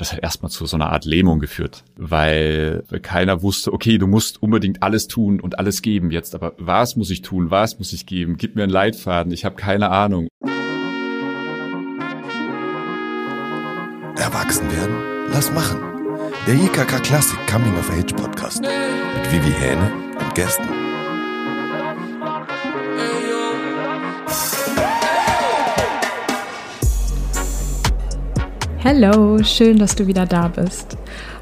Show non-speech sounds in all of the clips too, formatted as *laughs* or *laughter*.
Das hat erstmal zu so einer Art Lähmung geführt, weil keiner wusste, okay, du musst unbedingt alles tun und alles geben jetzt, aber was muss ich tun, was muss ich geben? Gib mir einen Leitfaden, ich habe keine Ahnung. Erwachsen werden? Lass machen. Der IKK Classic Coming of Age Podcast mit Vivi Hähne und Gästen. Hallo, schön, dass du wieder da bist.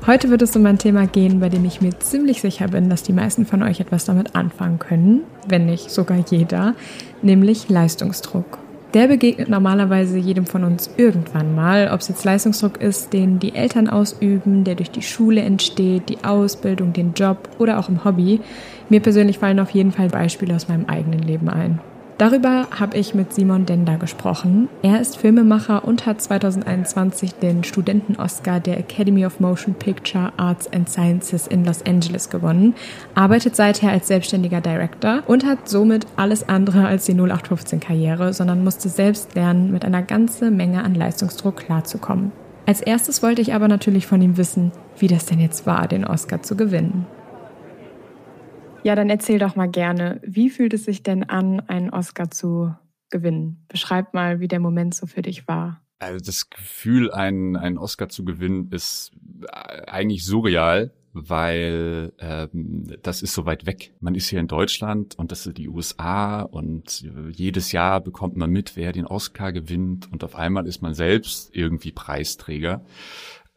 Heute wird es um ein Thema gehen, bei dem ich mir ziemlich sicher bin, dass die meisten von euch etwas damit anfangen können, wenn nicht sogar jeder, nämlich Leistungsdruck. Der begegnet normalerweise jedem von uns irgendwann mal, ob es jetzt Leistungsdruck ist, den die Eltern ausüben, der durch die Schule entsteht, die Ausbildung, den Job oder auch im Hobby. Mir persönlich fallen auf jeden Fall Beispiele aus meinem eigenen Leben ein. Darüber habe ich mit Simon Dender gesprochen. Er ist Filmemacher und hat 2021 den Studenten-Oscar der Academy of Motion Picture Arts and Sciences in Los Angeles gewonnen, arbeitet seither als selbstständiger Director und hat somit alles andere als die 0815-Karriere, sondern musste selbst lernen, mit einer ganzen Menge an Leistungsdruck klarzukommen. Als erstes wollte ich aber natürlich von ihm wissen, wie das denn jetzt war, den Oscar zu gewinnen. Ja, dann erzähl doch mal gerne, wie fühlt es sich denn an, einen Oscar zu gewinnen? Beschreib mal, wie der Moment so für dich war. Also das Gefühl, einen, einen Oscar zu gewinnen, ist eigentlich surreal, weil ähm, das ist so weit weg. Man ist hier in Deutschland und das sind die USA und jedes Jahr bekommt man mit, wer den Oscar gewinnt und auf einmal ist man selbst irgendwie Preisträger.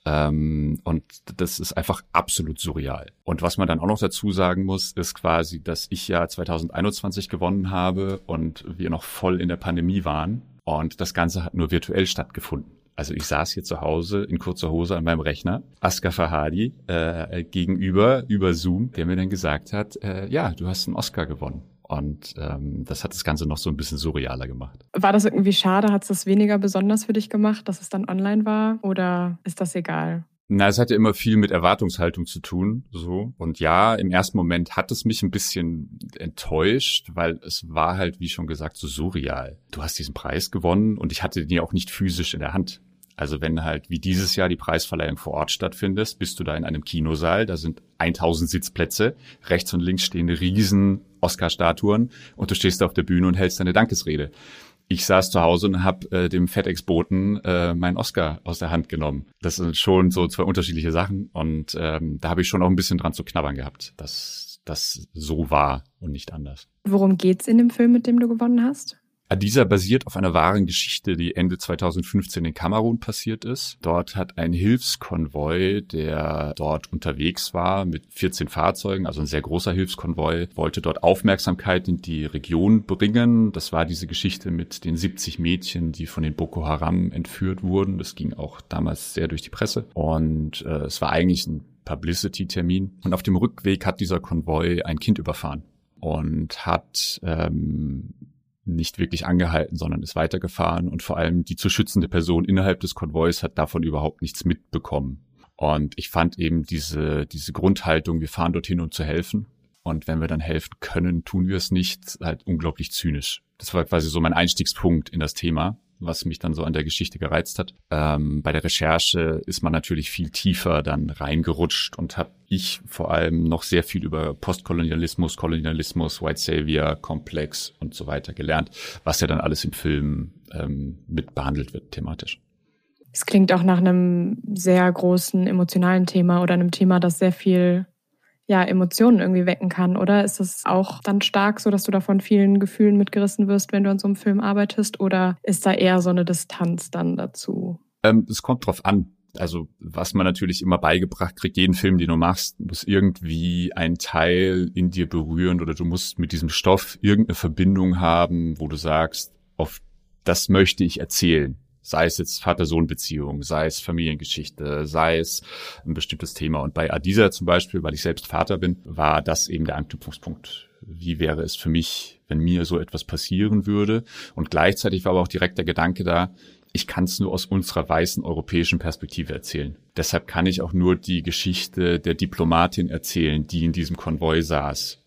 Ähm, und das ist einfach absolut surreal. Und was man dann auch noch dazu sagen muss, ist quasi, dass ich ja 2021 gewonnen habe und wir noch voll in der Pandemie waren. Und das Ganze hat nur virtuell stattgefunden. Also ich saß hier zu Hause in kurzer Hose an meinem Rechner, Asker Fahadi äh, gegenüber über Zoom, der mir dann gesagt hat, äh, ja, du hast einen Oscar gewonnen. Und ähm, das hat das Ganze noch so ein bisschen surrealer gemacht. War das irgendwie schade? Hat es das weniger besonders für dich gemacht, dass es dann online war? Oder ist das egal? Na, es hatte immer viel mit Erwartungshaltung zu tun, so. Und ja, im ersten Moment hat es mich ein bisschen enttäuscht, weil es war halt, wie schon gesagt, so surreal. Du hast diesen Preis gewonnen und ich hatte den ja auch nicht physisch in der Hand. Also wenn halt wie dieses Jahr die Preisverleihung vor Ort stattfindet, bist du da in einem Kinosaal, da sind 1000 Sitzplätze, rechts und links stehen riesen Oscar-Statuen und du stehst auf der Bühne und hältst deine Dankesrede. Ich saß zu Hause und habe äh, dem FedEx-Boten äh, meinen Oscar aus der Hand genommen. Das sind schon so zwei unterschiedliche Sachen und ähm, da habe ich schon auch ein bisschen dran zu knabbern gehabt, dass das so war und nicht anders. Worum geht's in dem Film, mit dem du gewonnen hast? Dieser basiert auf einer wahren Geschichte, die Ende 2015 in Kamerun passiert ist. Dort hat ein Hilfskonvoi, der dort unterwegs war mit 14 Fahrzeugen, also ein sehr großer Hilfskonvoi, wollte dort Aufmerksamkeit in die Region bringen. Das war diese Geschichte mit den 70 Mädchen, die von den Boko Haram entführt wurden. Das ging auch damals sehr durch die Presse. Und äh, es war eigentlich ein Publicity-Termin. Und auf dem Rückweg hat dieser Konvoi ein Kind überfahren und hat ähm, nicht wirklich angehalten, sondern ist weitergefahren und vor allem die zu schützende Person innerhalb des Konvois hat davon überhaupt nichts mitbekommen. Und ich fand eben diese, diese Grundhaltung, wir fahren dorthin, um zu helfen. Und wenn wir dann helfen können, tun wir es nicht, halt unglaublich zynisch. Das war quasi so mein Einstiegspunkt in das Thema was mich dann so an der Geschichte gereizt hat. Ähm, bei der Recherche ist man natürlich viel tiefer dann reingerutscht und habe ich vor allem noch sehr viel über Postkolonialismus, Kolonialismus, White Savior, Komplex und so weiter gelernt, was ja dann alles im Film ähm, mit behandelt wird thematisch. Es klingt auch nach einem sehr großen emotionalen Thema oder einem Thema, das sehr viel ja, Emotionen irgendwie wecken kann, oder? Ist es auch dann stark so, dass du da von vielen Gefühlen mitgerissen wirst, wenn du an so einem Film arbeitest? Oder ist da eher so eine Distanz dann dazu? Ähm, es kommt drauf an. Also, was man natürlich immer beigebracht kriegt, jeden Film, den du machst, muss irgendwie ein Teil in dir berühren oder du musst mit diesem Stoff irgendeine Verbindung haben, wo du sagst, auf das möchte ich erzählen sei es jetzt Vater-Sohn-Beziehung, sei es Familiengeschichte, sei es ein bestimmtes Thema. Und bei Adisa zum Beispiel, weil ich selbst Vater bin, war das eben der Anknüpfungspunkt. Wie wäre es für mich, wenn mir so etwas passieren würde? Und gleichzeitig war aber auch direkt der Gedanke da, ich kann es nur aus unserer weißen europäischen Perspektive erzählen. Deshalb kann ich auch nur die Geschichte der Diplomatin erzählen, die in diesem Konvoi saß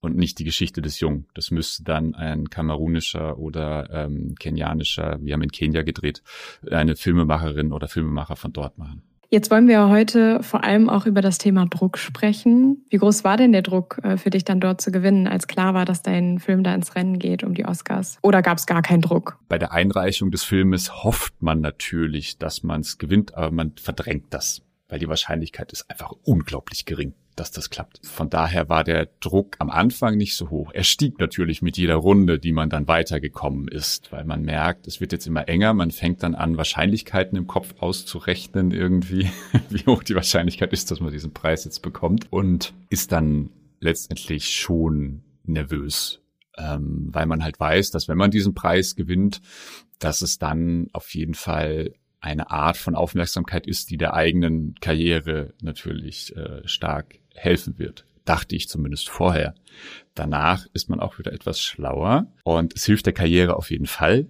und nicht die Geschichte des Jungen. Das müsste dann ein kamerunischer oder ähm, kenianischer, wir haben in Kenia gedreht, eine Filmemacherin oder Filmemacher von dort machen. Jetzt wollen wir heute vor allem auch über das Thema Druck sprechen. Wie groß war denn der Druck äh, für dich dann dort zu gewinnen, als klar war, dass dein Film da ins Rennen geht um die Oscars? Oder gab es gar keinen Druck? Bei der Einreichung des Filmes hofft man natürlich, dass man es gewinnt, aber man verdrängt das, weil die Wahrscheinlichkeit ist einfach unglaublich gering dass das klappt. Von daher war der Druck am Anfang nicht so hoch. Er stieg natürlich mit jeder Runde, die man dann weitergekommen ist, weil man merkt, es wird jetzt immer enger. Man fängt dann an, Wahrscheinlichkeiten im Kopf auszurechnen irgendwie, *laughs* wie hoch die Wahrscheinlichkeit ist, dass man diesen Preis jetzt bekommt und ist dann letztendlich schon nervös, ähm, weil man halt weiß, dass wenn man diesen Preis gewinnt, dass es dann auf jeden Fall eine Art von Aufmerksamkeit ist, die der eigenen Karriere natürlich äh, stark helfen wird. Dachte ich zumindest vorher. Danach ist man auch wieder etwas schlauer und es hilft der Karriere auf jeden Fall,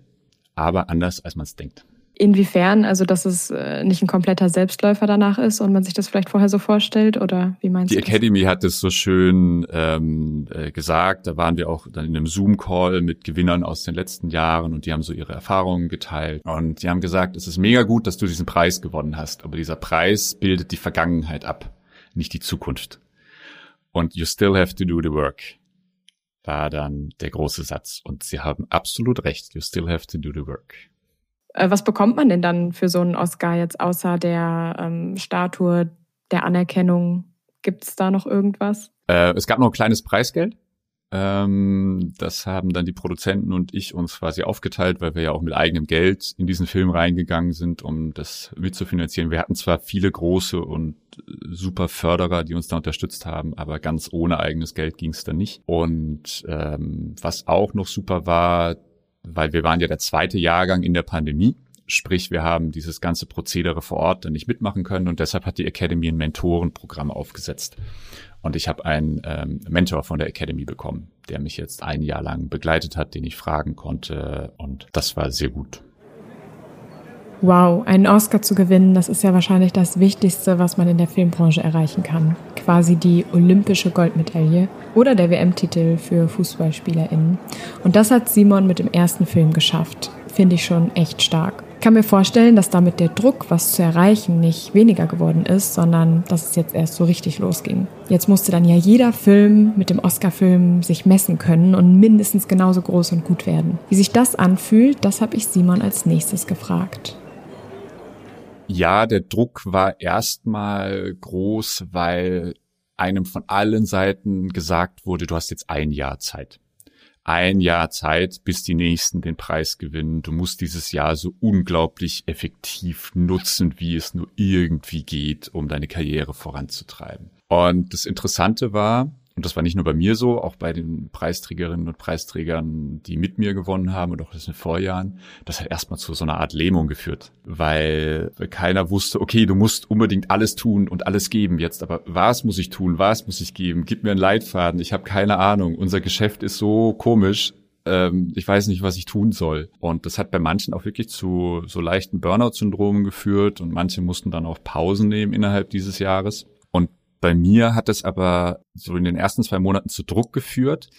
aber anders als man es denkt. Inwiefern, also dass es äh, nicht ein kompletter Selbstläufer danach ist und man sich das vielleicht vorher so vorstellt oder wie meinst Die du? Die Academy hat es so schön ähm, äh, gesagt. Da waren wir auch dann in einem Zoom-Call mit Gewinnern aus den letzten Jahren und die haben so ihre Erfahrungen geteilt. Und die haben gesagt, es ist mega gut, dass du diesen Preis gewonnen hast, aber dieser Preis bildet die Vergangenheit ab, nicht die Zukunft und you still have to do the work war dann der große Satz. Und sie haben absolut recht. You still have to do the work. Äh, was bekommt man denn dann für so einen Oscar jetzt außer der ähm, Statue, der Anerkennung? Gibt es da noch irgendwas? Äh, es gab noch ein kleines Preisgeld. Ähm, das haben dann die Produzenten und ich uns quasi aufgeteilt, weil wir ja auch mit eigenem Geld in diesen Film reingegangen sind, um das mitzufinanzieren. Wir hatten zwar viele große und super Förderer, die uns da unterstützt haben, aber ganz ohne eigenes Geld ging es dann nicht. Und ähm, was auch noch super war, weil wir waren ja der zweite Jahrgang in der Pandemie. Sprich, wir haben dieses ganze Prozedere vor Ort dann nicht mitmachen können und deshalb hat die Academy ein Mentorenprogramm aufgesetzt. Und ich habe einen ähm, Mentor von der Academy bekommen, der mich jetzt ein Jahr lang begleitet hat, den ich fragen konnte. Und das war sehr gut. Wow, einen Oscar zu gewinnen, das ist ja wahrscheinlich das Wichtigste, was man in der Filmbranche erreichen kann. Quasi die olympische Goldmedaille oder der WM-Titel für FußballspielerInnen. Und das hat Simon mit dem ersten Film geschafft. Finde ich schon echt stark. Ich kann mir vorstellen, dass damit der Druck, was zu erreichen, nicht weniger geworden ist, sondern dass es jetzt erst so richtig losging. Jetzt musste dann ja jeder Film mit dem Oscar-Film sich messen können und mindestens genauso groß und gut werden. Wie sich das anfühlt, das habe ich Simon als nächstes gefragt. Ja, der Druck war erstmal groß, weil einem von allen Seiten gesagt wurde, du hast jetzt ein Jahr Zeit ein Jahr Zeit, bis die nächsten den Preis gewinnen. Du musst dieses Jahr so unglaublich effektiv nutzen, wie es nur irgendwie geht, um deine Karriere voranzutreiben. Und das Interessante war, und das war nicht nur bei mir so, auch bei den Preisträgerinnen und Preisträgern, die mit mir gewonnen haben und auch das in den Vorjahren, das hat erstmal zu so einer Art Lähmung geführt, weil keiner wusste, okay, du musst unbedingt alles tun und alles geben jetzt, aber was muss ich tun, was muss ich geben, gib mir einen Leitfaden, ich habe keine Ahnung, unser Geschäft ist so komisch, ähm, ich weiß nicht, was ich tun soll. Und das hat bei manchen auch wirklich zu so leichten Burnout-Syndromen geführt. Und manche mussten dann auch Pausen nehmen innerhalb dieses Jahres. Bei mir hat es aber so in den ersten zwei Monaten zu Druck geführt.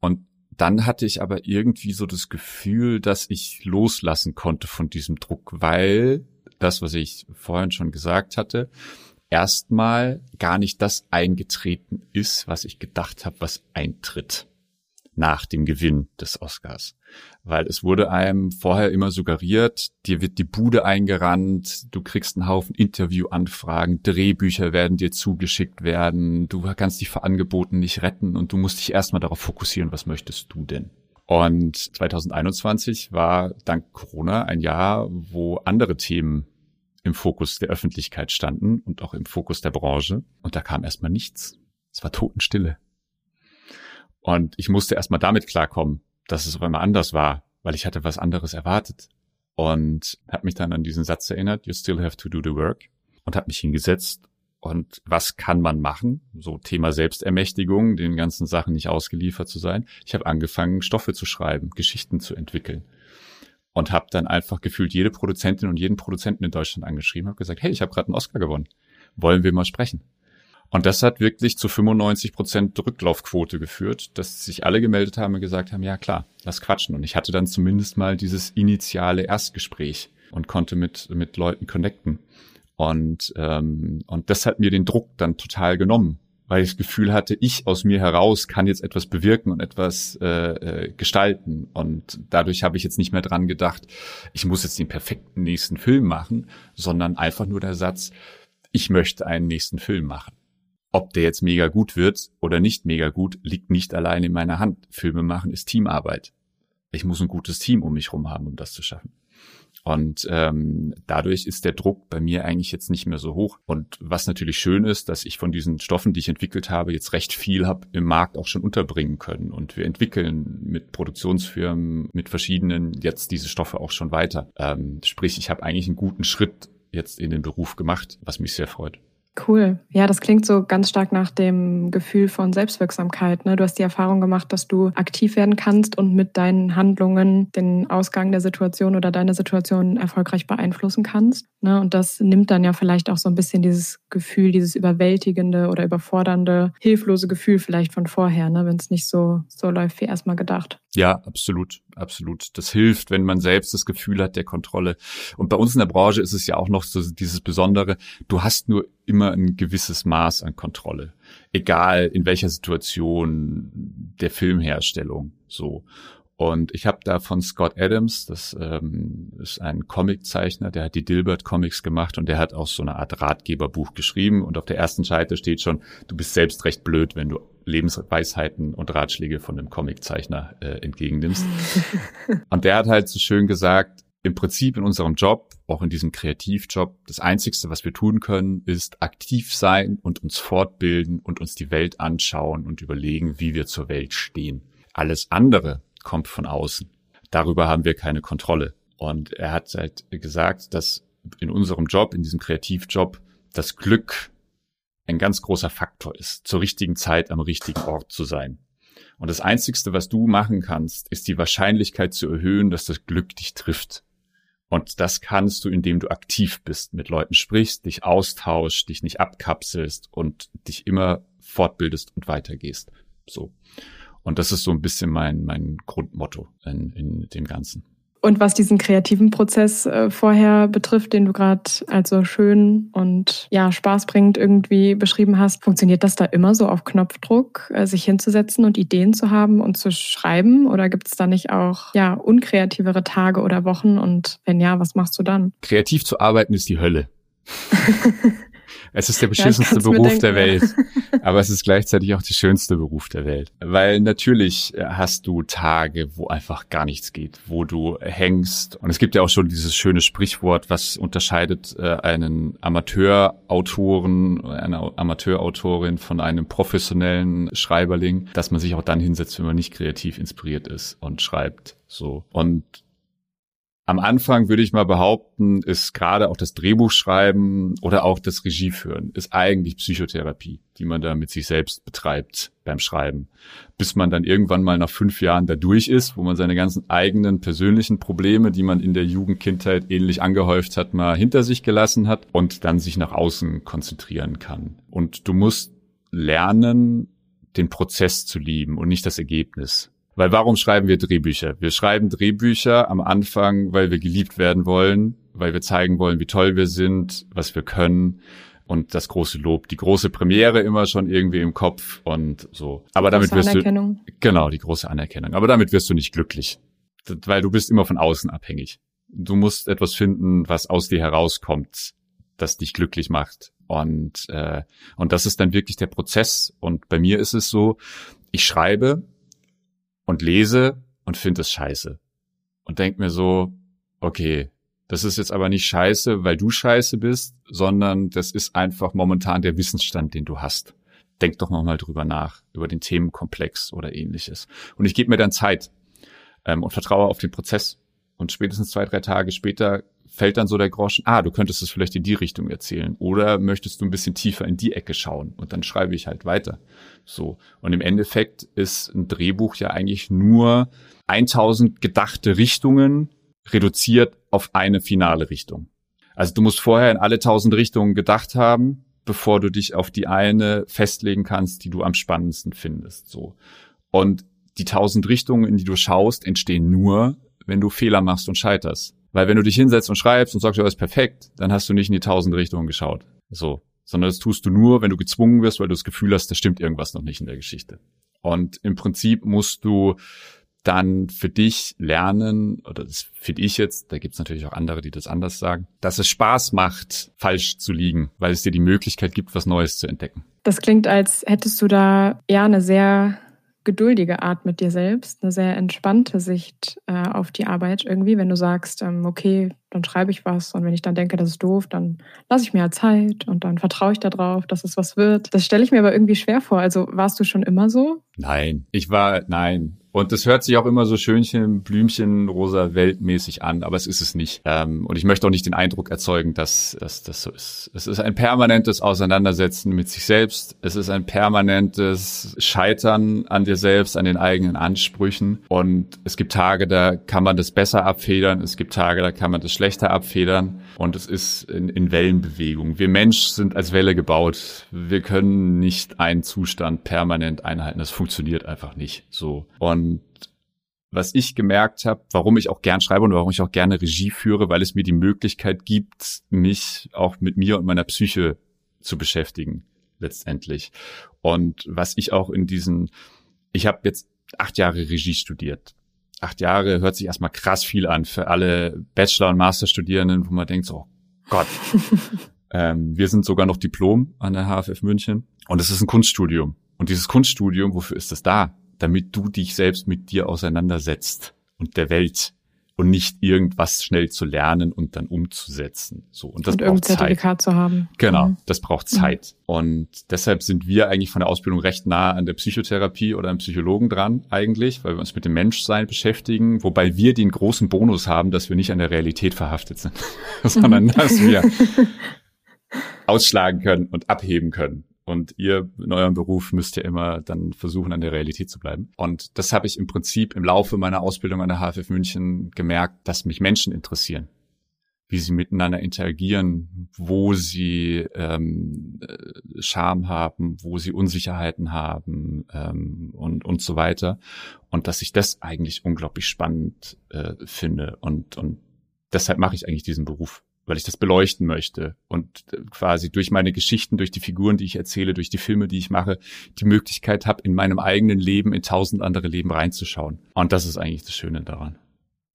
Und dann hatte ich aber irgendwie so das Gefühl, dass ich loslassen konnte von diesem Druck, weil das, was ich vorhin schon gesagt hatte, erstmal gar nicht das eingetreten ist, was ich gedacht habe, was eintritt nach dem Gewinn des Oscars. Weil es wurde einem vorher immer suggeriert, dir wird die Bude eingerannt, du kriegst einen Haufen Interviewanfragen, Drehbücher werden dir zugeschickt werden, du kannst dich vor Angeboten nicht retten und du musst dich erstmal darauf fokussieren, was möchtest du denn? Und 2021 war dank Corona ein Jahr, wo andere Themen im Fokus der Öffentlichkeit standen und auch im Fokus der Branche. Und da kam erstmal nichts. Es war Totenstille. Und ich musste erstmal damit klarkommen, dass es auf einmal anders war, weil ich hatte was anderes erwartet. Und habe mich dann an diesen Satz erinnert, you still have to do the work. Und habe mich hingesetzt und was kann man machen? So Thema Selbstermächtigung, den ganzen Sachen nicht ausgeliefert zu sein. Ich habe angefangen, Stoffe zu schreiben, Geschichten zu entwickeln. Und habe dann einfach gefühlt jede Produzentin und jeden Produzenten in Deutschland angeschrieben, habe gesagt, hey, ich habe gerade einen Oscar gewonnen. Wollen wir mal sprechen? Und das hat wirklich zu 95 Prozent Rücklaufquote geführt, dass sich alle gemeldet haben und gesagt haben, ja klar, lass quatschen. Und ich hatte dann zumindest mal dieses initiale Erstgespräch und konnte mit, mit Leuten connecten. Und, ähm, und das hat mir den Druck dann total genommen, weil ich das Gefühl hatte, ich aus mir heraus kann jetzt etwas bewirken und etwas äh, äh, gestalten. Und dadurch habe ich jetzt nicht mehr dran gedacht, ich muss jetzt den perfekten nächsten Film machen, sondern einfach nur der Satz, ich möchte einen nächsten Film machen. Ob der jetzt mega gut wird oder nicht mega gut, liegt nicht allein in meiner Hand. Filme machen ist Teamarbeit. Ich muss ein gutes Team um mich herum haben, um das zu schaffen. Und ähm, dadurch ist der Druck bei mir eigentlich jetzt nicht mehr so hoch. Und was natürlich schön ist, dass ich von diesen Stoffen, die ich entwickelt habe, jetzt recht viel habe im Markt auch schon unterbringen können. Und wir entwickeln mit Produktionsfirmen, mit verschiedenen jetzt diese Stoffe auch schon weiter. Ähm, sprich, ich habe eigentlich einen guten Schritt jetzt in den Beruf gemacht, was mich sehr freut. Cool. Ja, das klingt so ganz stark nach dem Gefühl von Selbstwirksamkeit. Ne? Du hast die Erfahrung gemacht, dass du aktiv werden kannst und mit deinen Handlungen den Ausgang der Situation oder deine Situation erfolgreich beeinflussen kannst. Ne? Und das nimmt dann ja vielleicht auch so ein bisschen dieses Gefühl, dieses überwältigende oder überfordernde, hilflose Gefühl vielleicht von vorher, ne? wenn es nicht so, so läuft wie erstmal gedacht. Ja, absolut, absolut. Das hilft, wenn man selbst das Gefühl hat der Kontrolle. Und bei uns in der Branche ist es ja auch noch so dieses Besondere, du hast nur immer ein gewisses Maß an Kontrolle. Egal in welcher Situation der Filmherstellung so. Und ich habe da von Scott Adams, das ähm, ist ein Comiczeichner, der hat die Dilbert Comics gemacht und der hat auch so eine Art Ratgeberbuch geschrieben. Und auf der ersten Seite steht schon, du bist selbst recht blöd, wenn du Lebensweisheiten und Ratschläge von einem Comiczeichner äh, entgegennimmst. *laughs* und der hat halt so schön gesagt, im Prinzip in unserem Job, auch in diesem Kreativjob, das Einzigste, was wir tun können, ist aktiv sein und uns fortbilden und uns die Welt anschauen und überlegen, wie wir zur Welt stehen. Alles andere kommt von außen. Darüber haben wir keine Kontrolle. Und er hat halt gesagt, dass in unserem Job, in diesem Kreativjob, das Glück ein ganz großer Faktor ist, zur richtigen Zeit am richtigen Ort zu sein. Und das Einzigste, was du machen kannst, ist die Wahrscheinlichkeit zu erhöhen, dass das Glück dich trifft. Und das kannst du, indem du aktiv bist, mit Leuten sprichst, dich austauschst, dich nicht abkapselst und dich immer fortbildest und weitergehst. So. Und das ist so ein bisschen mein, mein Grundmotto in, in dem Ganzen. Und was diesen kreativen Prozess äh, vorher betrifft, den du gerade als so schön und ja spaßbringend irgendwie beschrieben hast, funktioniert das da immer so auf Knopfdruck, äh, sich hinzusetzen und Ideen zu haben und zu schreiben? Oder gibt es da nicht auch ja unkreativere Tage oder Wochen? Und wenn ja, was machst du dann? Kreativ zu arbeiten ist die Hölle. *laughs* Es ist der beschissenste ja, Beruf der Welt, *laughs* aber es ist gleichzeitig auch der schönste Beruf der Welt. Weil natürlich hast du Tage, wo einfach gar nichts geht, wo du hängst. Und es gibt ja auch schon dieses schöne Sprichwort, was unterscheidet äh, einen Amateurautoren, eine Amateurautorin von einem professionellen Schreiberling, dass man sich auch dann hinsetzt, wenn man nicht kreativ inspiriert ist und schreibt. So. Und am Anfang würde ich mal behaupten, ist gerade auch das Drehbuchschreiben oder auch das Regieführen ist eigentlich Psychotherapie, die man da mit sich selbst betreibt beim Schreiben. Bis man dann irgendwann mal nach fünf Jahren da durch ist, wo man seine ganzen eigenen persönlichen Probleme, die man in der Jugendkindheit ähnlich angehäuft hat, mal hinter sich gelassen hat und dann sich nach außen konzentrieren kann. Und du musst lernen, den Prozess zu lieben und nicht das Ergebnis. Weil warum schreiben wir Drehbücher? Wir schreiben Drehbücher am Anfang, weil wir geliebt werden wollen, weil wir zeigen wollen, wie toll wir sind, was wir können und das große Lob, die große Premiere immer schon irgendwie im Kopf und so. Aber damit wirst du genau die große Anerkennung. Aber damit wirst du nicht glücklich, weil du bist immer von außen abhängig. Du musst etwas finden, was aus dir herauskommt, das dich glücklich macht. Und äh, und das ist dann wirklich der Prozess. Und bei mir ist es so, ich schreibe und lese und finde es scheiße. Und denk mir so, okay, das ist jetzt aber nicht scheiße, weil du scheiße bist, sondern das ist einfach momentan der Wissensstand, den du hast. Denk doch nochmal drüber nach, über den Themenkomplex oder ähnliches. Und ich gebe mir dann Zeit ähm, und vertraue auf den Prozess. Und spätestens zwei, drei Tage später fällt dann so der Groschen, ah, du könntest es vielleicht in die Richtung erzählen. Oder möchtest du ein bisschen tiefer in die Ecke schauen? Und dann schreibe ich halt weiter. So. Und im Endeffekt ist ein Drehbuch ja eigentlich nur 1000 gedachte Richtungen reduziert auf eine finale Richtung. Also du musst vorher in alle 1000 Richtungen gedacht haben, bevor du dich auf die eine festlegen kannst, die du am spannendsten findest. So. Und die 1000 Richtungen, in die du schaust, entstehen nur, wenn du Fehler machst und scheiterst. Weil wenn du dich hinsetzt und schreibst und sagst, ja, ist perfekt, dann hast du nicht in die tausend Richtungen geschaut. So. Sondern das tust du nur, wenn du gezwungen wirst, weil du das Gefühl hast, da stimmt irgendwas noch nicht in der Geschichte. Und im Prinzip musst du dann für dich lernen, oder das finde ich jetzt, da gibt's natürlich auch andere, die das anders sagen, dass es Spaß macht, falsch zu liegen, weil es dir die Möglichkeit gibt, was Neues zu entdecken. Das klingt, als hättest du da ja eine sehr geduldige Art mit dir selbst, eine sehr entspannte Sicht äh, auf die Arbeit irgendwie, wenn du sagst, ähm, okay, dann schreibe ich was und wenn ich dann denke, das ist doof, dann lasse ich mir halt Zeit und dann vertraue ich darauf, dass es was wird. Das stelle ich mir aber irgendwie schwer vor. Also warst du schon immer so? Nein, ich war, nein, und das hört sich auch immer so schönchen, Blümchen, rosa weltmäßig an, aber es ist es nicht. Ähm, und ich möchte auch nicht den Eindruck erzeugen, dass, dass das so ist. Es ist ein permanentes Auseinandersetzen mit sich selbst. Es ist ein permanentes Scheitern an dir selbst, an den eigenen Ansprüchen. Und es gibt Tage, da kann man das besser abfedern. Es gibt Tage, da kann man das schlechter abfedern. Und es ist in, in Wellenbewegung. Wir Mensch sind als Welle gebaut. Wir können nicht einen Zustand permanent einhalten. Das funktioniert einfach nicht so. Und was ich gemerkt habe, warum ich auch gern schreibe und warum ich auch gerne Regie führe, weil es mir die Möglichkeit gibt, mich auch mit mir und meiner Psyche zu beschäftigen, letztendlich. Und was ich auch in diesen, ich habe jetzt acht Jahre Regie studiert. Acht Jahre hört sich erstmal krass viel an für alle Bachelor- und Masterstudierenden, wo man denkt so, oh Gott. *laughs* ähm, wir sind sogar noch Diplom an der HFF München und es ist ein Kunststudium. Und dieses Kunststudium, wofür ist es da? damit du dich selbst mit dir auseinandersetzt und der Welt und nicht irgendwas schnell zu lernen und dann umzusetzen. So und das und braucht Zertifikat zu haben. Genau, mhm. das braucht mhm. Zeit. Mhm. Und deshalb sind wir eigentlich von der Ausbildung recht nah an der Psychotherapie oder am Psychologen dran eigentlich, weil wir uns mit dem Menschsein beschäftigen, wobei wir den großen Bonus haben, dass wir nicht an der Realität verhaftet sind, *laughs* sondern mhm. dass wir *laughs* ausschlagen können und abheben können. Und ihr in eurem Beruf müsst ja immer dann versuchen, an der Realität zu bleiben. Und das habe ich im Prinzip im Laufe meiner Ausbildung an der HFF München gemerkt, dass mich Menschen interessieren. Wie sie miteinander interagieren, wo sie ähm, äh, Scham haben, wo sie Unsicherheiten haben ähm, und und so weiter. Und dass ich das eigentlich unglaublich spannend äh, finde. Und und deshalb mache ich eigentlich diesen Beruf weil ich das beleuchten möchte und äh, quasi durch meine Geschichten, durch die Figuren, die ich erzähle, durch die Filme, die ich mache, die Möglichkeit habe, in meinem eigenen Leben in tausend andere Leben reinzuschauen. Und das ist eigentlich das Schöne daran.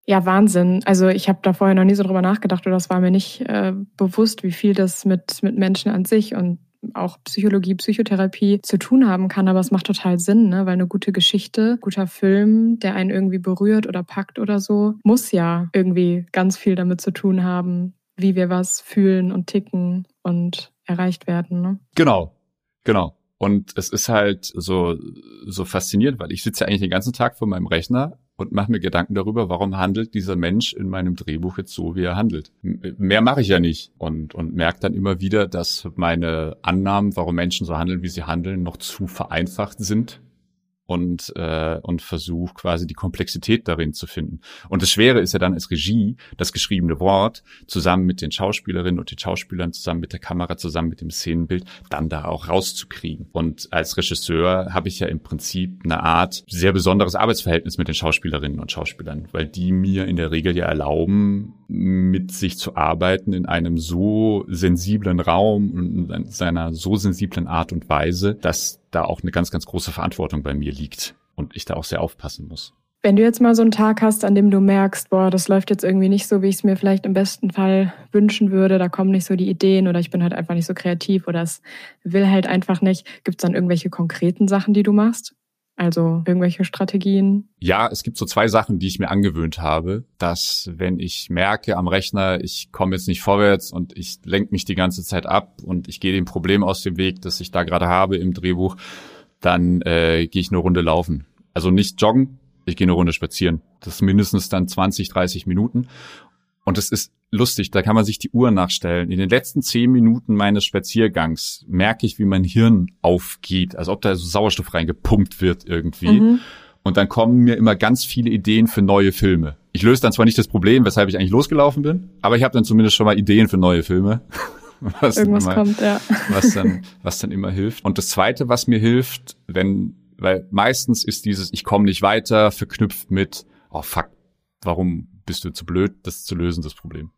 Ja, Wahnsinn. Also ich habe da vorher noch nie so drüber nachgedacht oder das war mir nicht äh, bewusst, wie viel das mit, mit Menschen an sich und auch Psychologie, Psychotherapie zu tun haben kann, aber es macht total Sinn, ne? weil eine gute Geschichte, guter Film, der einen irgendwie berührt oder packt oder so, muss ja irgendwie ganz viel damit zu tun haben, wie wir was fühlen und ticken und erreicht werden. Ne? Genau, genau. Und es ist halt so, so faszinierend, weil ich sitze ja eigentlich den ganzen Tag vor meinem Rechner und mache mir Gedanken darüber, warum handelt dieser Mensch in meinem Drehbuch jetzt so, wie er handelt. Mehr mache ich ja nicht und, und merke dann immer wieder, dass meine Annahmen, warum Menschen so handeln, wie sie handeln, noch zu vereinfacht sind und, äh, und versuche quasi die Komplexität darin zu finden. Und das Schwere ist ja dann als Regie, das geschriebene Wort, zusammen mit den Schauspielerinnen und den Schauspielern, zusammen mit der Kamera, zusammen mit dem Szenenbild, dann da auch rauszukriegen. Und als Regisseur habe ich ja im Prinzip eine Art sehr besonderes Arbeitsverhältnis mit den Schauspielerinnen und Schauspielern, weil die mir in der Regel ja erlauben, mit sich zu arbeiten in einem so sensiblen Raum und in seiner so sensiblen Art und Weise, dass da auch eine ganz, ganz große Verantwortung bei mir liegt und ich da auch sehr aufpassen muss. Wenn du jetzt mal so einen Tag hast, an dem du merkst, boah, das läuft jetzt irgendwie nicht so, wie ich es mir vielleicht im besten Fall wünschen würde, da kommen nicht so die Ideen oder ich bin halt einfach nicht so kreativ oder es will halt einfach nicht, gibt es dann irgendwelche konkreten Sachen, die du machst? Also irgendwelche Strategien? Ja, es gibt so zwei Sachen, die ich mir angewöhnt habe, dass wenn ich merke am Rechner, ich komme jetzt nicht vorwärts und ich lenke mich die ganze Zeit ab und ich gehe dem Problem aus dem Weg, das ich da gerade habe im Drehbuch, dann äh, gehe ich eine Runde laufen. Also nicht joggen, ich gehe eine Runde spazieren. Das ist mindestens dann 20, 30 Minuten. Und es ist lustig, da kann man sich die Uhr nachstellen. In den letzten zehn Minuten meines Spaziergangs merke ich, wie mein Hirn aufgeht, als ob da so Sauerstoff reingepumpt wird irgendwie. Mhm. Und dann kommen mir immer ganz viele Ideen für neue Filme. Ich löse dann zwar nicht das Problem, weshalb ich eigentlich losgelaufen bin, aber ich habe dann zumindest schon mal Ideen für neue Filme. *laughs* Was Irgendwas immer, kommt, ja. Was dann, *laughs* was dann immer hilft. Und das Zweite, was mir hilft, wenn, weil meistens ist dieses Ich komme nicht weiter verknüpft mit, oh fuck, warum bist du zu blöd, das zu lösen, das Problem.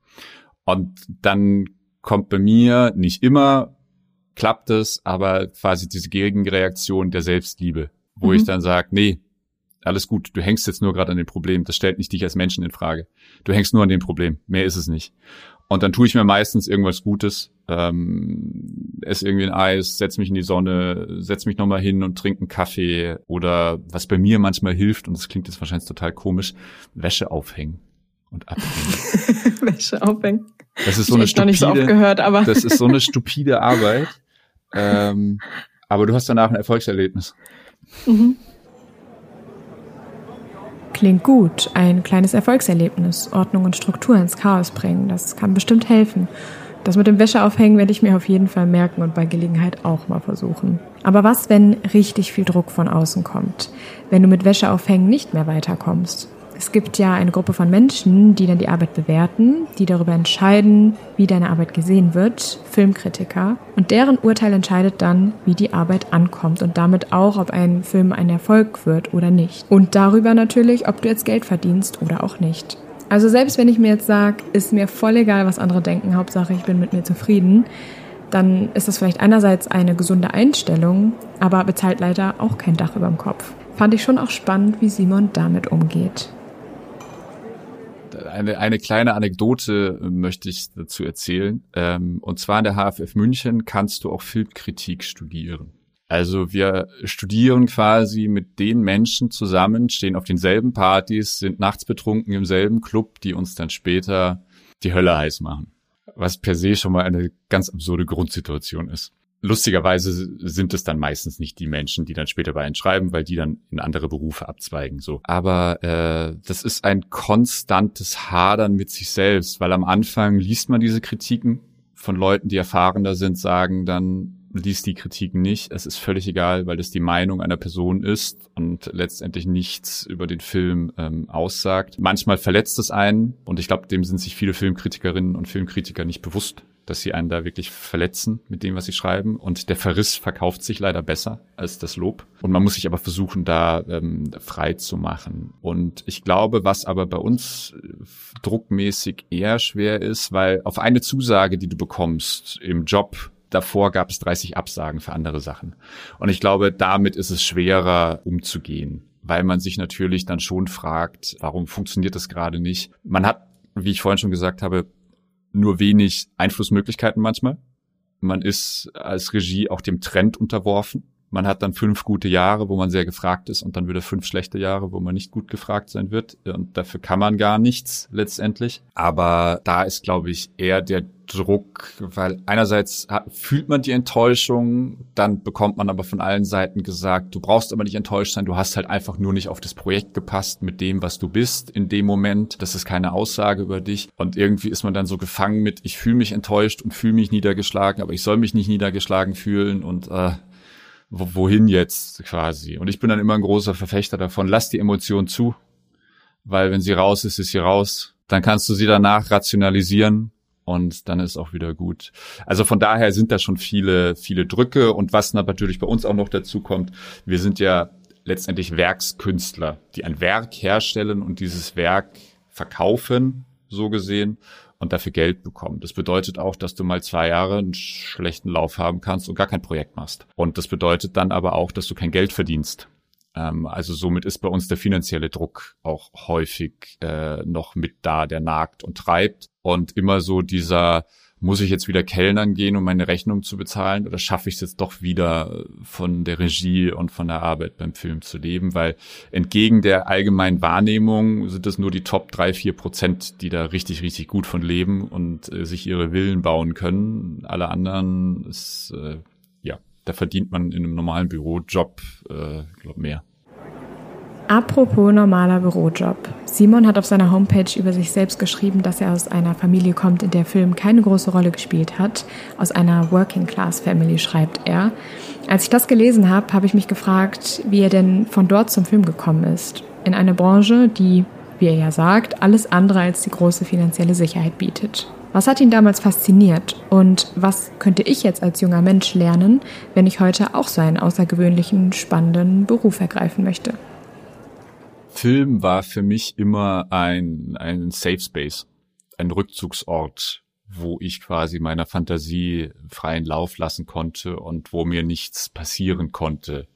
Und dann kommt bei mir nicht immer klappt es, aber quasi diese Gegenreaktion der Selbstliebe, wo mhm. ich dann sage, nee, alles gut, du hängst jetzt nur gerade an dem Problem, das stellt nicht dich als Menschen in Frage. Du hängst nur an dem Problem, mehr ist es nicht. Und dann tue ich mir meistens irgendwas Gutes, ähm, esse irgendwie ein Eis, setz mich in die Sonne, setz mich nochmal hin und trinke einen Kaffee oder was bei mir manchmal hilft, und das klingt jetzt wahrscheinlich total komisch, Wäsche aufhängen und abhängen. *laughs* Wäsche aufhängen. Das ist so eine stupide, so gehört, aber das ist so eine *laughs* stupide Arbeit. Ähm, aber du hast danach ein Erfolgserlebnis. Mhm. Klingt gut. Ein kleines Erfolgserlebnis. Ordnung und Struktur ins Chaos bringen. Das kann bestimmt helfen. Das mit dem Wäscheaufhängen werde ich mir auf jeden Fall merken und bei Gelegenheit auch mal versuchen. Aber was, wenn richtig viel Druck von außen kommt? Wenn du mit Wäscheaufhängen nicht mehr weiterkommst? Es gibt ja eine Gruppe von Menschen, die dann die Arbeit bewerten, die darüber entscheiden, wie deine Arbeit gesehen wird, Filmkritiker. Und deren Urteil entscheidet dann, wie die Arbeit ankommt und damit auch, ob ein Film ein Erfolg wird oder nicht. Und darüber natürlich, ob du jetzt Geld verdienst oder auch nicht. Also selbst wenn ich mir jetzt sage, ist mir voll egal, was andere denken, Hauptsache ich bin mit mir zufrieden, dann ist das vielleicht einerseits eine gesunde Einstellung, aber bezahlt leider auch kein Dach über dem Kopf. Fand ich schon auch spannend, wie Simon damit umgeht eine, eine kleine Anekdote möchte ich dazu erzählen. Ähm, und zwar in der HFF München kannst du auch Filmkritik studieren. Also wir studieren quasi mit den Menschen zusammen, stehen auf denselben Partys, sind nachts betrunken im selben Club, die uns dann später die Hölle heiß machen. Was per se schon mal eine ganz absurde Grundsituation ist lustigerweise sind es dann meistens nicht die Menschen, die dann später bei einem schreiben, weil die dann in andere Berufe abzweigen. So, aber äh, das ist ein konstantes Hadern mit sich selbst, weil am Anfang liest man diese Kritiken von Leuten, die erfahrener sind, sagen dann liest die Kritiken nicht. Es ist völlig egal, weil das die Meinung einer Person ist und letztendlich nichts über den Film ähm, aussagt. Manchmal verletzt es einen und ich glaube, dem sind sich viele Filmkritikerinnen und Filmkritiker nicht bewusst dass sie einen da wirklich verletzen mit dem, was sie schreiben. Und der Verriss verkauft sich leider besser als das Lob. Und man muss sich aber versuchen, da ähm, frei zu machen. Und ich glaube, was aber bei uns äh, druckmäßig eher schwer ist, weil auf eine Zusage, die du bekommst im Job, davor gab es 30 Absagen für andere Sachen. Und ich glaube, damit ist es schwerer umzugehen weil man sich natürlich dann schon fragt, warum funktioniert das gerade nicht? Man hat, wie ich vorhin schon gesagt habe, nur wenig Einflussmöglichkeiten manchmal. Man ist als Regie auch dem Trend unterworfen. Man hat dann fünf gute Jahre, wo man sehr gefragt ist und dann wieder fünf schlechte Jahre, wo man nicht gut gefragt sein wird. Und dafür kann man gar nichts letztendlich. Aber da ist, glaube ich, eher der Druck, weil einerseits fühlt man die Enttäuschung, dann bekommt man aber von allen Seiten gesagt, du brauchst aber nicht enttäuscht sein, du hast halt einfach nur nicht auf das Projekt gepasst mit dem, was du bist in dem Moment. Das ist keine Aussage über dich. Und irgendwie ist man dann so gefangen mit, ich fühle mich enttäuscht und fühle mich niedergeschlagen, aber ich soll mich nicht niedergeschlagen fühlen und äh, wohin jetzt quasi. Und ich bin dann immer ein großer Verfechter davon, lass die Emotion zu, weil wenn sie raus ist, ist sie raus. Dann kannst du sie danach rationalisieren und dann ist auch wieder gut. Also von daher sind da schon viele, viele Drücke und was natürlich bei uns auch noch dazu kommt, wir sind ja letztendlich Werkskünstler, die ein Werk herstellen und dieses Werk verkaufen, so gesehen und dafür Geld bekommen. Das bedeutet auch, dass du mal zwei Jahre einen schlechten Lauf haben kannst und gar kein Projekt machst. Und das bedeutet dann aber auch, dass du kein Geld verdienst. Ähm, also somit ist bei uns der finanzielle Druck auch häufig äh, noch mit da, der nagt und treibt. Und immer so dieser muss ich jetzt wieder Kellnern gehen, um meine Rechnung zu bezahlen oder schaffe ich es jetzt doch wieder von der Regie und von der Arbeit beim Film zu leben? Weil entgegen der allgemeinen Wahrnehmung sind es nur die Top drei, vier Prozent, die da richtig, richtig gut von leben und äh, sich ihre Villen bauen können. Alle anderen ist, äh, ja, da verdient man in einem normalen Bürojob, äh, glaub mehr. Apropos normaler Bürojob. Simon hat auf seiner Homepage über sich selbst geschrieben, dass er aus einer Familie kommt, in der Film keine große Rolle gespielt hat. Aus einer Working Class Family schreibt er. Als ich das gelesen habe, habe ich mich gefragt, wie er denn von dort zum Film gekommen ist. In eine Branche, die, wie er ja sagt, alles andere als die große finanzielle Sicherheit bietet. Was hat ihn damals fasziniert und was könnte ich jetzt als junger Mensch lernen, wenn ich heute auch so einen außergewöhnlichen, spannenden Beruf ergreifen möchte? Film war für mich immer ein, ein Safe Space, ein Rückzugsort, wo ich quasi meiner Fantasie freien Lauf lassen konnte und wo mir nichts passieren konnte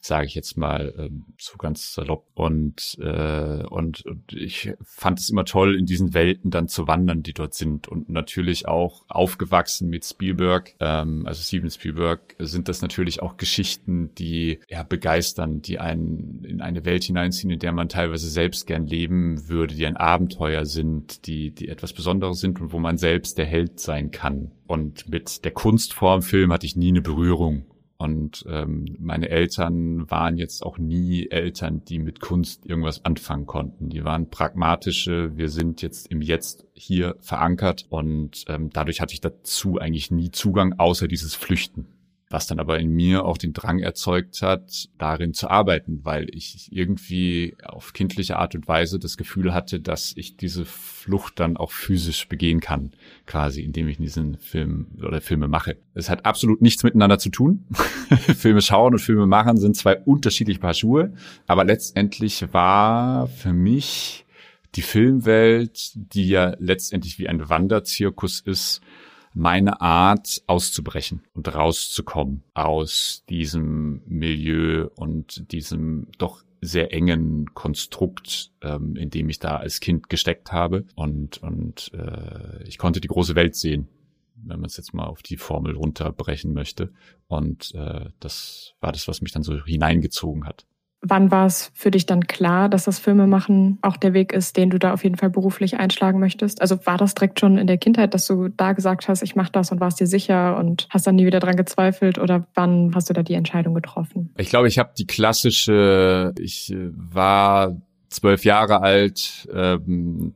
sage ich jetzt mal ähm, so ganz salopp. Und, äh, und, und ich fand es immer toll, in diesen Welten dann zu wandern, die dort sind. Und natürlich auch aufgewachsen mit Spielberg, ähm, also Steven Spielberg, sind das natürlich auch Geschichten, die ja begeistern, die einen in eine Welt hineinziehen, in der man teilweise selbst gern leben würde, die ein Abenteuer sind, die, die etwas Besonderes sind und wo man selbst der Held sein kann. Und mit der Kunstform Film hatte ich nie eine Berührung. Und ähm, meine Eltern waren jetzt auch nie Eltern, die mit Kunst irgendwas anfangen konnten. Die waren pragmatische, wir sind jetzt im Jetzt hier verankert und ähm, dadurch hatte ich dazu eigentlich nie Zugang, außer dieses Flüchten was dann aber in mir auch den Drang erzeugt hat, darin zu arbeiten, weil ich irgendwie auf kindliche Art und Weise das Gefühl hatte, dass ich diese Flucht dann auch physisch begehen kann, quasi, indem ich diesen Film oder Filme mache. Es hat absolut nichts miteinander zu tun. *laughs* Filme schauen und Filme machen sind zwei unterschiedliche Paar Schuhe, aber letztendlich war für mich die Filmwelt, die ja letztendlich wie ein Wanderzirkus ist, meine Art auszubrechen und rauszukommen aus diesem Milieu und diesem doch sehr engen Konstrukt, ähm, in dem ich da als Kind gesteckt habe. Und, und äh, ich konnte die große Welt sehen, wenn man es jetzt mal auf die Formel runterbrechen möchte. Und äh, das war das, was mich dann so hineingezogen hat. Wann war es für dich dann klar, dass das Filmemachen auch der Weg ist, den du da auf jeden Fall beruflich einschlagen möchtest? Also war das direkt schon in der Kindheit, dass du da gesagt hast, ich mache das und warst dir sicher und hast dann nie wieder dran gezweifelt oder wann hast du da die Entscheidung getroffen? Ich glaube, ich habe die klassische, ich äh, war zwölf Jahre alt, ähm,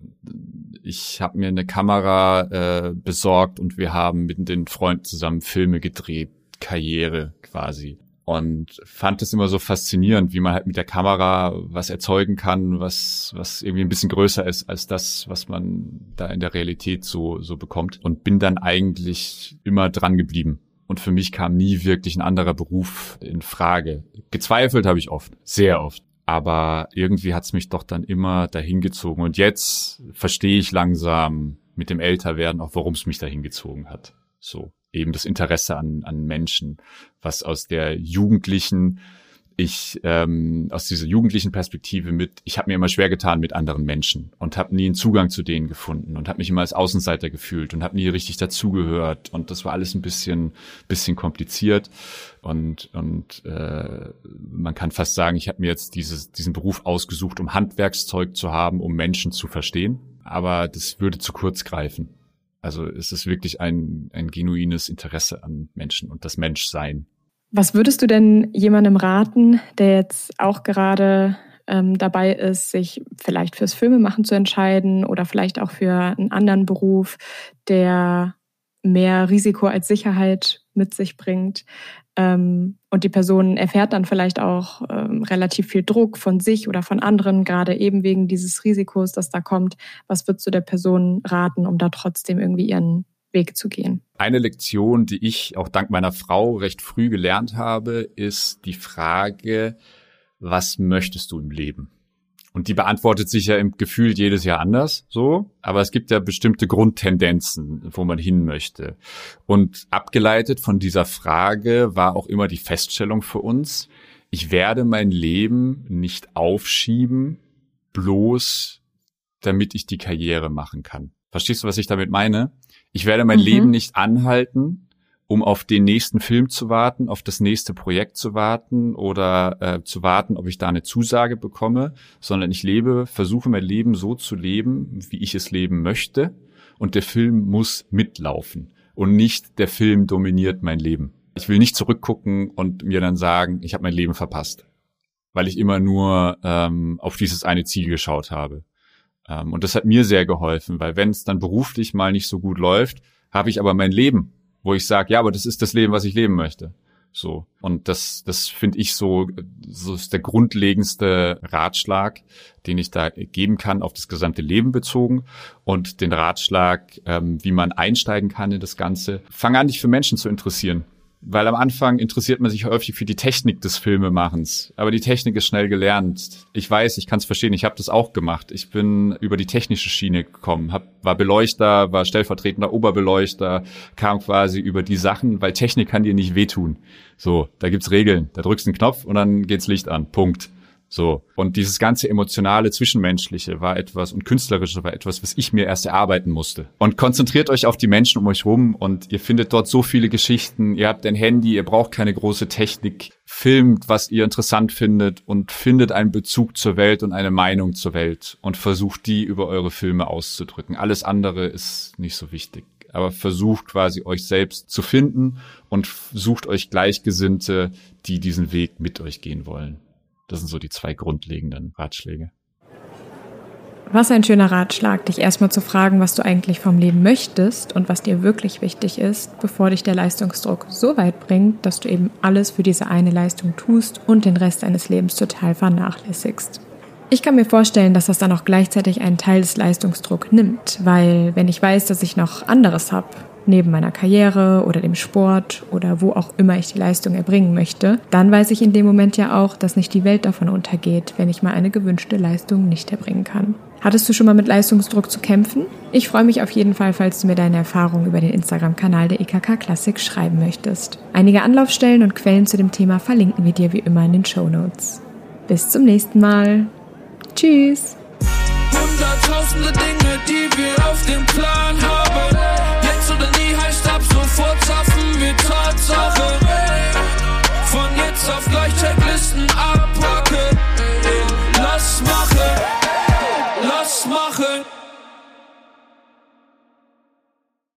ich habe mir eine Kamera äh, besorgt und wir haben mit den Freunden zusammen Filme gedreht, Karriere quasi und fand es immer so faszinierend, wie man halt mit der Kamera was erzeugen kann, was, was irgendwie ein bisschen größer ist als das, was man da in der Realität so, so bekommt. Und bin dann eigentlich immer dran geblieben. Und für mich kam nie wirklich ein anderer Beruf in Frage. Gezweifelt habe ich oft, sehr oft. Aber irgendwie hat es mich doch dann immer dahin gezogen. Und jetzt verstehe ich langsam mit dem Älterwerden auch, warum es mich dahin gezogen hat. So eben das Interesse an, an Menschen, was aus der jugendlichen, ich ähm, aus dieser jugendlichen Perspektive mit, ich habe mir immer schwer getan mit anderen Menschen und habe nie einen Zugang zu denen gefunden und habe mich immer als Außenseiter gefühlt und habe nie richtig dazugehört und das war alles ein bisschen bisschen kompliziert und und äh, man kann fast sagen, ich habe mir jetzt dieses diesen Beruf ausgesucht, um Handwerkszeug zu haben, um Menschen zu verstehen, aber das würde zu kurz greifen. Also es ist wirklich ein, ein genuines Interesse an Menschen und das Menschsein. Was würdest du denn jemandem raten, der jetzt auch gerade ähm, dabei ist, sich vielleicht fürs Filmemachen zu entscheiden oder vielleicht auch für einen anderen Beruf, der mehr Risiko als Sicherheit mit sich bringt? Ähm, und die Person erfährt dann vielleicht auch ähm, relativ viel Druck von sich oder von anderen, gerade eben wegen dieses Risikos, das da kommt. Was würdest du der Person raten, um da trotzdem irgendwie ihren Weg zu gehen? Eine Lektion, die ich auch dank meiner Frau recht früh gelernt habe, ist die Frage, was möchtest du im Leben? Und die beantwortet sich ja im Gefühl jedes Jahr anders, so. Aber es gibt ja bestimmte Grundtendenzen, wo man hin möchte. Und abgeleitet von dieser Frage war auch immer die Feststellung für uns, ich werde mein Leben nicht aufschieben, bloß damit ich die Karriere machen kann. Verstehst du, was ich damit meine? Ich werde mein mhm. Leben nicht anhalten, um auf den nächsten Film zu warten, auf das nächste Projekt zu warten oder äh, zu warten, ob ich da eine Zusage bekomme, sondern ich lebe, versuche mein Leben so zu leben, wie ich es leben möchte und der Film muss mitlaufen und nicht der Film dominiert mein Leben. Ich will nicht zurückgucken und mir dann sagen, ich habe mein Leben verpasst, weil ich immer nur ähm, auf dieses eine Ziel geschaut habe. Ähm, und das hat mir sehr geholfen, weil wenn es dann beruflich mal nicht so gut läuft, habe ich aber mein Leben wo ich sage, ja, aber das ist das Leben, was ich leben möchte. So. Und das, das finde ich so, so ist der grundlegendste Ratschlag, den ich da geben kann, auf das gesamte Leben bezogen. Und den Ratschlag, ähm, wie man einsteigen kann in das Ganze. Fang an, dich für Menschen zu interessieren. Weil am Anfang interessiert man sich häufig für die Technik des Filmemachens. Aber die Technik ist schnell gelernt. Ich weiß, ich kann es verstehen, ich habe das auch gemacht. Ich bin über die technische Schiene gekommen, hab, war Beleuchter, war stellvertretender Oberbeleuchter, kam quasi über die Sachen, weil Technik kann dir nicht wehtun. So, da gibt's Regeln. Da drückst du einen Knopf und dann geht's Licht an. Punkt. So. Und dieses ganze emotionale, zwischenmenschliche war etwas und künstlerische war etwas, was ich mir erst erarbeiten musste. Und konzentriert euch auf die Menschen um euch rum und ihr findet dort so viele Geschichten. Ihr habt ein Handy, ihr braucht keine große Technik. Filmt, was ihr interessant findet und findet einen Bezug zur Welt und eine Meinung zur Welt und versucht die über eure Filme auszudrücken. Alles andere ist nicht so wichtig aber versucht quasi euch selbst zu finden und sucht euch Gleichgesinnte, die diesen Weg mit euch gehen wollen. Das sind so die zwei grundlegenden Ratschläge. Was ein schöner Ratschlag, dich erstmal zu fragen, was du eigentlich vom Leben möchtest und was dir wirklich wichtig ist, bevor dich der Leistungsdruck so weit bringt, dass du eben alles für diese eine Leistung tust und den Rest deines Lebens total vernachlässigst. Ich kann mir vorstellen, dass das dann auch gleichzeitig einen Teil des Leistungsdrucks nimmt, weil wenn ich weiß, dass ich noch anderes habe, neben meiner Karriere oder dem Sport oder wo auch immer ich die Leistung erbringen möchte, dann weiß ich in dem Moment ja auch, dass nicht die Welt davon untergeht, wenn ich mal eine gewünschte Leistung nicht erbringen kann. Hattest du schon mal mit Leistungsdruck zu kämpfen? Ich freue mich auf jeden Fall, falls du mir deine Erfahrungen über den Instagram-Kanal der EKK Klassik schreiben möchtest. Einige Anlaufstellen und Quellen zu dem Thema verlinken wir dir wie immer in den Show Notes. Bis zum nächsten Mal. Tschüss. Hunderttausende Dinge, die wir auf dem Plan haben.